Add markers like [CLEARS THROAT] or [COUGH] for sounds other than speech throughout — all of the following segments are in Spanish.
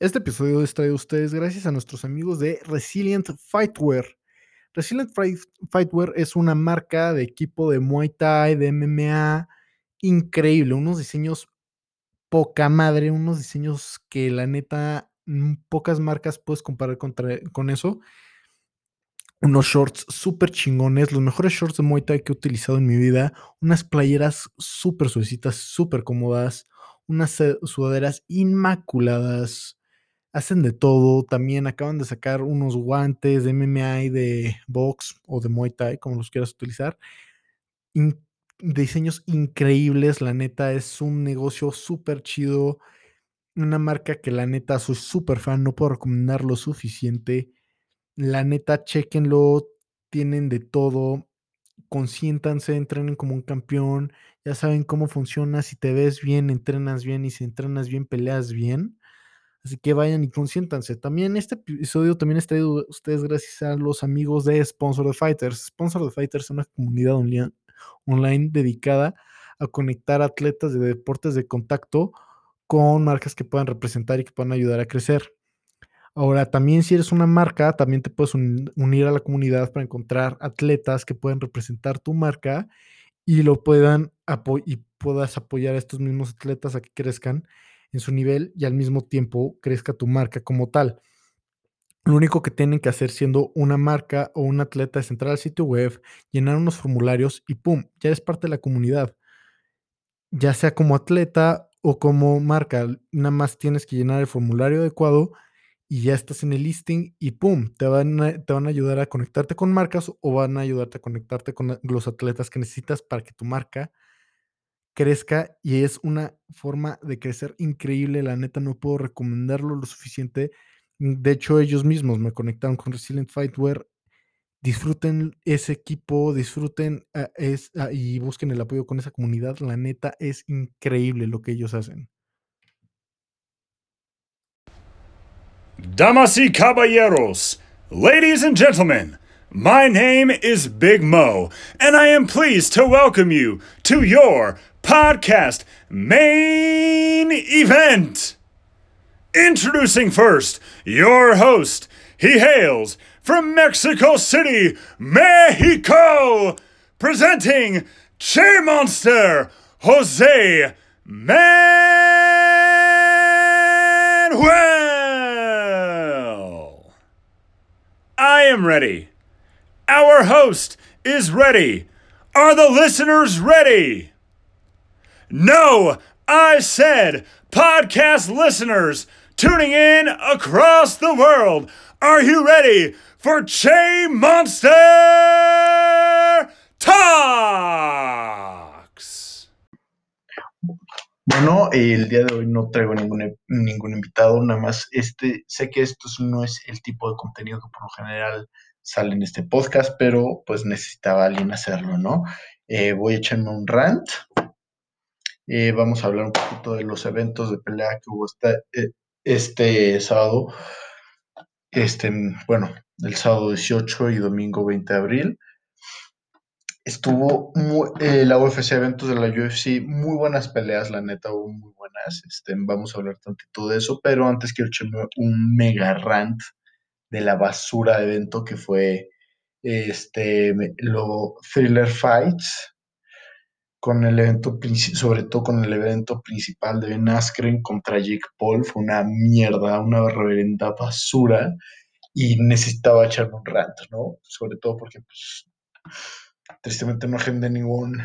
Este episodio es traído a ustedes gracias a nuestros amigos de Resilient Fightwear. Resilient Fightwear es una marca de equipo de Muay Thai, de MMA, increíble, unos diseños poca madre, unos diseños que la neta mm, pocas marcas puedes comparar con eso. Unos shorts súper chingones, los mejores shorts de Muay Thai que he utilizado en mi vida, unas playeras súper suavecitas, súper cómodas, unas sudaderas inmaculadas, hacen de todo. También acaban de sacar unos guantes de MMA de box o de Muay Thai, como los quieras utilizar. diseños increíbles, la neta, es un negocio súper chido. Una marca que la neta soy súper fan, no puedo recomendar lo suficiente. La neta, chequenlo, tienen de todo. Consiéntanse, entrenen como un campeón. Ya saben cómo funciona. Si te ves bien, entrenas bien. Y si entrenas bien, peleas bien. Así que vayan y consiéntanse. También este episodio también está traído ustedes gracias a los amigos de Sponsor the Fighters. Sponsor the Fighters es una comunidad online dedicada a conectar atletas de deportes de contacto con marcas que puedan representar y que puedan ayudar a crecer. Ahora, también si eres una marca, también te puedes unir a la comunidad para encontrar atletas que puedan representar tu marca y lo puedan y puedas apoyar a estos mismos atletas a que crezcan en su nivel y al mismo tiempo crezca tu marca como tal. Lo único que tienen que hacer siendo una marca o un atleta es entrar al sitio web, llenar unos formularios y ¡pum! Ya eres parte de la comunidad. Ya sea como atleta o como marca, nada más tienes que llenar el formulario adecuado y ya estás en el listing y ¡pum! Te van a, te van a ayudar a conectarte con marcas o van a ayudarte a conectarte con los atletas que necesitas para que tu marca crezca y es una forma de crecer increíble. La neta, no puedo recomendarlo lo suficiente. Mm, de hecho, ellos mismos me conectaron con Resilient Fightwear. Disfruten ese equipo, disfruten ah, ah, y busquen el apoyo con esa comunidad. La neta, es increíble lo que ellos hacen. Damas y caballeros, ladies and gentlemen. My name is Big Mo, and I am pleased to welcome you to your podcast main event. Introducing first your host. He hails from Mexico City, Mexico, presenting Che Monster, Jose Manuel. I am ready. Our host is ready. Are the listeners ready? No, I said podcast listeners tuning in across the world. Are you ready for Che Monster Talks? Bueno, el día de hoy no traigo ningún, ningún invitado, nada más este, sé que esto no es el tipo de contenido que por lo general sale en este podcast, pero pues necesitaba alguien hacerlo, ¿no? Eh, voy a echarme un rant eh, vamos a hablar un poquito de los eventos de pelea que hubo este, este sábado. Este, bueno, el sábado 18 y domingo 20 de abril. Estuvo eh, la UFC, eventos de la UFC, muy buenas peleas, la neta, hubo muy buenas. Este, vamos a hablar tantito de eso, pero antes quiero echarme un mega rant de la basura de evento que fue este, lo Thriller Fights con el evento, sobre todo con el evento principal de Ben Askren contra Jake Paul, fue una mierda, una reverenda basura y necesitaba echarme un rant, ¿no? Sobre todo porque, pues, tristemente no agendé ningún,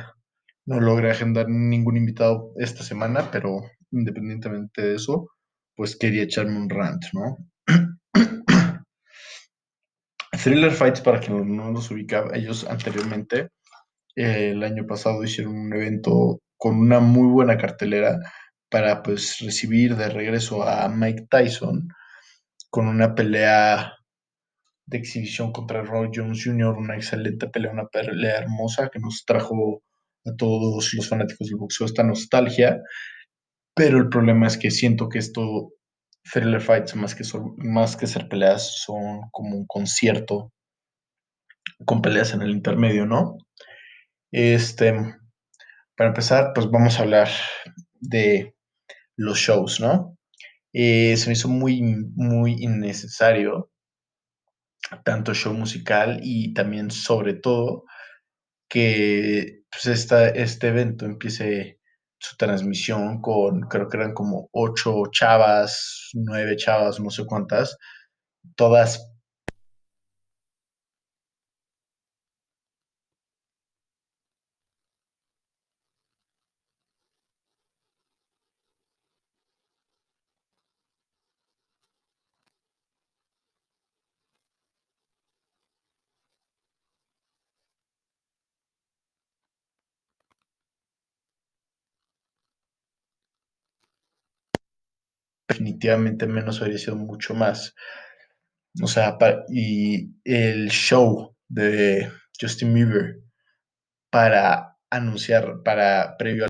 no logré agendar ningún invitado esta semana, pero independientemente de eso, pues quería echarme un rant, ¿no? [CLEARS THROAT] Thriller Fights, para quien no los ubicaba, ellos anteriormente el año pasado hicieron un evento con una muy buena cartelera para pues recibir de regreso a Mike Tyson con una pelea de exhibición contra Roy Jones Jr., una excelente pelea, una pelea hermosa que nos trajo a todos los fanáticos del boxeo esta nostalgia, pero el problema es que siento que esto, Thriller Fights, más que, más que ser peleas, son como un concierto con peleas en el intermedio, ¿no? Este, para empezar, pues vamos a hablar de los shows, ¿no? Eh, se me hizo muy, muy innecesario, tanto show musical y también, sobre todo, que pues, esta, este evento empiece su transmisión con, creo que eran como ocho chavas, nueve chavas, no sé cuántas, todas definitivamente menos habría sido mucho más. O sea, y el show de Justin Bieber para anunciar, para previo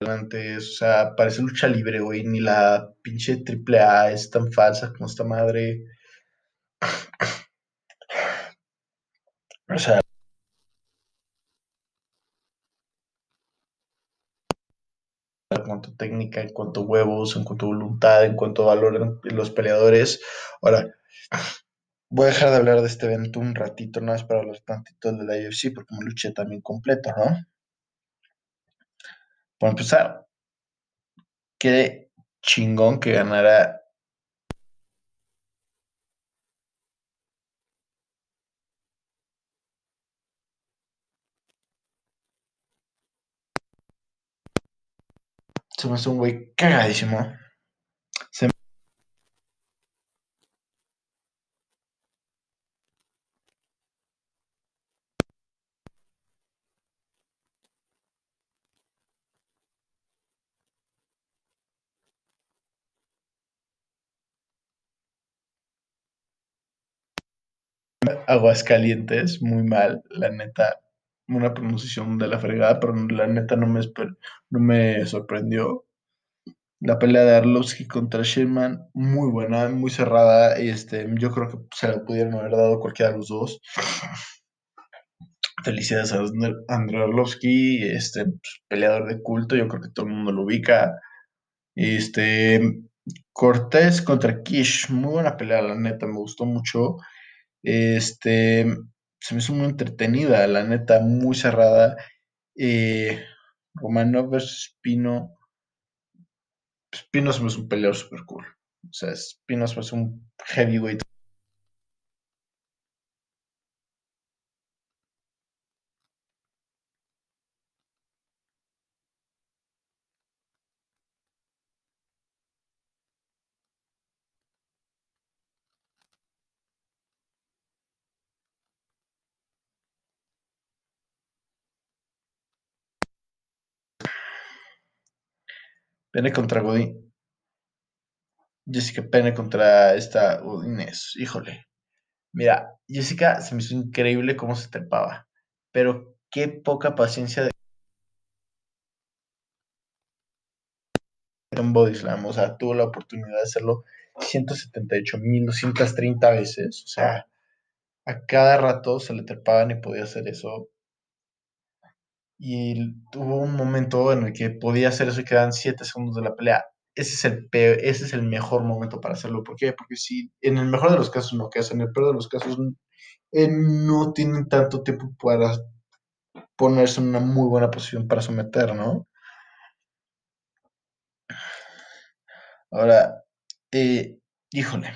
a adelante, o sea, parece lucha libre, güey, ni la pinche triple A es tan falsa como esta madre. O sea, en cuanto a técnica, en cuanto a huevos, en cuanto a voluntad, en cuanto a valor en los peleadores. Ahora, voy a dejar de hablar de este evento un ratito, nada más para hablar tantito de la UFC, porque me luché también completo, ¿no? Para empezar, qué chingón que ganara se me hace un güey cagadísimo. Se Aguascalientes, muy mal, la neta, una pronunciación de la fregada, pero la neta no me, no me sorprendió. La pelea de Arlovski contra Sherman, muy buena, muy cerrada. Este, yo creo que se la pudieron haber dado cualquiera de los dos. Felicidades a André Arlovski, este, pues, peleador de culto, yo creo que todo el mundo lo ubica. Este, Cortés contra Kish, muy buena pelea, la neta, me gustó mucho. Este, se me hizo muy entretenida, la neta, muy cerrada. Eh, Romanov versus Pino. Pino se me hizo un peleador super cool. O sea, Pino se me hizo un heavyweight. Pene contra Godín. Jessica Pene contra esta Inés. Híjole. Mira, Jessica se me hizo increíble cómo se trepaba. Pero qué poca paciencia de en Body Slam. O sea, tuvo la oportunidad de hacerlo 178.230 veces. O sea, a cada rato se le trepaban y podía hacer eso. Y tuvo un momento en el que podía hacer eso y quedan 7 segundos de la pelea. Ese es, el ese es el mejor momento para hacerlo. ¿Por qué? Porque si en el mejor de los casos no quedas, en el peor de los casos eh, no tienen tanto tiempo para ponerse en una muy buena posición para someter, ¿no? Ahora, eh, híjole.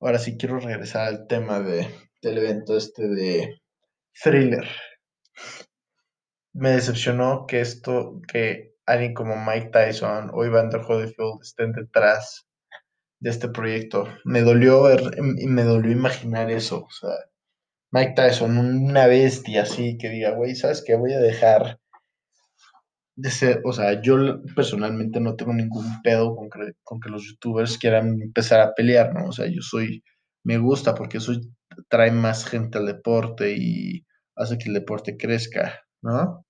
Ahora sí quiero regresar al tema de, del evento este de thriller. Me decepcionó que esto, que alguien como Mike Tyson o Evander Holyfield estén detrás de este proyecto. Me dolió ver y me dolió imaginar eso. O sea, Mike Tyson, una bestia así que diga, güey, ¿sabes qué? Voy a dejar de ser, o sea, yo personalmente no tengo ningún pedo con que, con que los youtubers quieran empezar a pelear, ¿no? O sea, yo soy, me gusta porque eso trae más gente al deporte y hace que el deporte crezca, ¿no?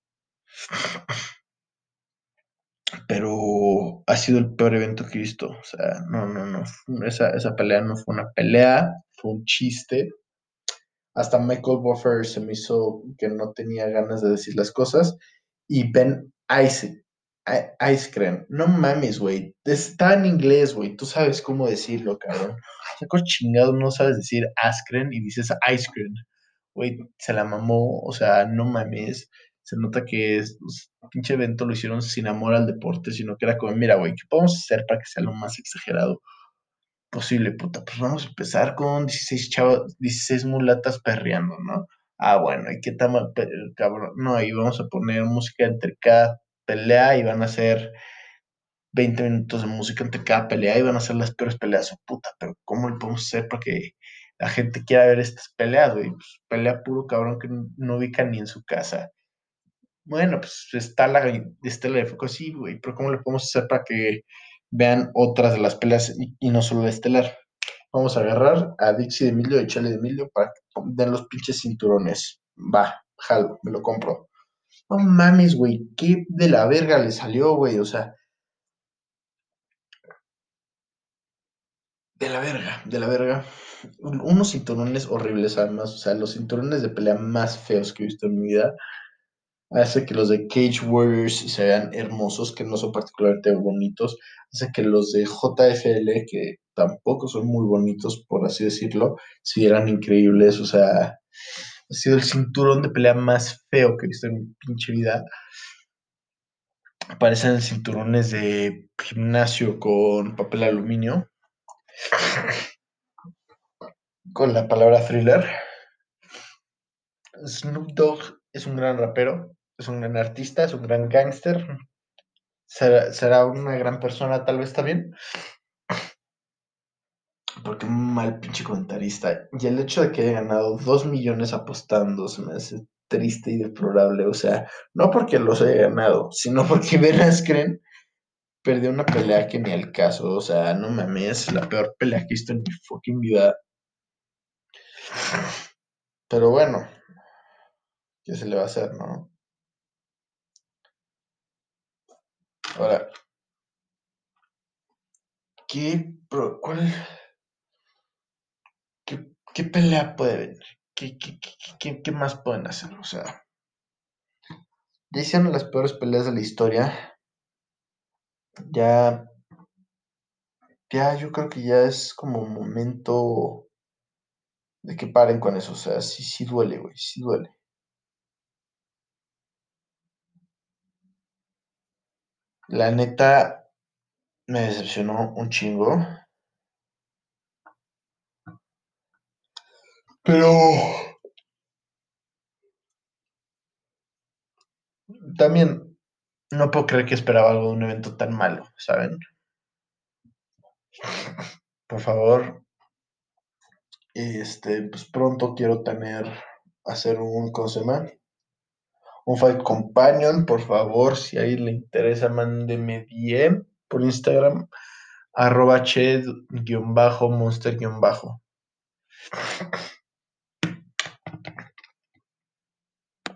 Pero ha sido el peor evento que he visto. O sea, no, no, no. Esa, esa pelea no fue una pelea, fue un chiste. Hasta Michael Buffer se me hizo que no tenía ganas de decir las cosas. Y Ben Ice, Ice Cream, no mames, güey. Está en inglés, güey. Tú sabes cómo decirlo, cabrón. Saco chingado, no sabes decir Askren y dices Ice Cream. Güey, se la mamó. O sea, no mames se nota que es, pues, pinche evento lo hicieron sin amor al deporte, sino que era como, mira, güey, ¿qué podemos hacer para que sea lo más exagerado posible, puta? Pues vamos a empezar con 16 chavos, 16 mulatas perreando, ¿no? Ah, bueno, ¿y qué tal, cabrón? No, ahí vamos a poner música entre cada pelea y van a ser 20 minutos de música entre cada pelea y van a ser las peores peleas, oh, puta, pero ¿cómo le podemos hacer para que la gente quiera ver estas peleas, güey? Pues pelea puro cabrón que no ubica ni en su casa bueno, pues está la estela de foco, sí, güey, pero ¿cómo le podemos hacer para que vean otras de las peleas y, no solo la estelar? Vamos a agarrar a Dixie de Emilio y Chale de Emilio para que den los pinches cinturones. Va, jalo, me lo compro. No mames, güey, qué de la verga le salió, güey, o sea. De la verga, de la verga. Unos cinturones horribles, además, o sea, los cinturones de pelea más feos que he visto en mi vida hace que los de Cage Warriors se vean hermosos, que no son particularmente bonitos, hace que los de JFL, que tampoco son muy bonitos, por así decirlo, se vieran increíbles, o sea, ha sido el cinturón de pelea más feo que he visto en mi pinche vida. Parecen cinturones de gimnasio con papel aluminio, con la palabra thriller. Snoop Dogg es un gran rapero, es un gran artista, es un gran gángster. Será, una gran persona, tal vez también. Porque un mal pinche comentarista. Y el hecho de que haya ganado dos millones apostando se me hace triste y deplorable. O sea, no porque los haya ganado, sino porque [LAUGHS] Ben Askren perdió una pelea que ni al caso. O sea, no mames, es la peor pelea que he visto en mi fucking vida. Pero bueno, ¿qué se le va a hacer, no? Ahora, ¿qué, cuál, qué, pelea puede venir? ¿Qué, qué, más pueden hacer? O sea, ya hicieron las peores peleas de la historia. Ya, ya, yo creo que ya es como momento de que paren con eso. O sea, sí, sí duele, güey, sí duele. La neta me decepcionó un chingo. Pero también no puedo creer que esperaba algo de un evento tan malo, ¿saben? Por favor, este, pues pronto quiero tener, hacer un, ¿cómo un Fight Companion, por favor, si a alguien le interesa, mándeme DM por Instagram, arroba ched-monster-bajo.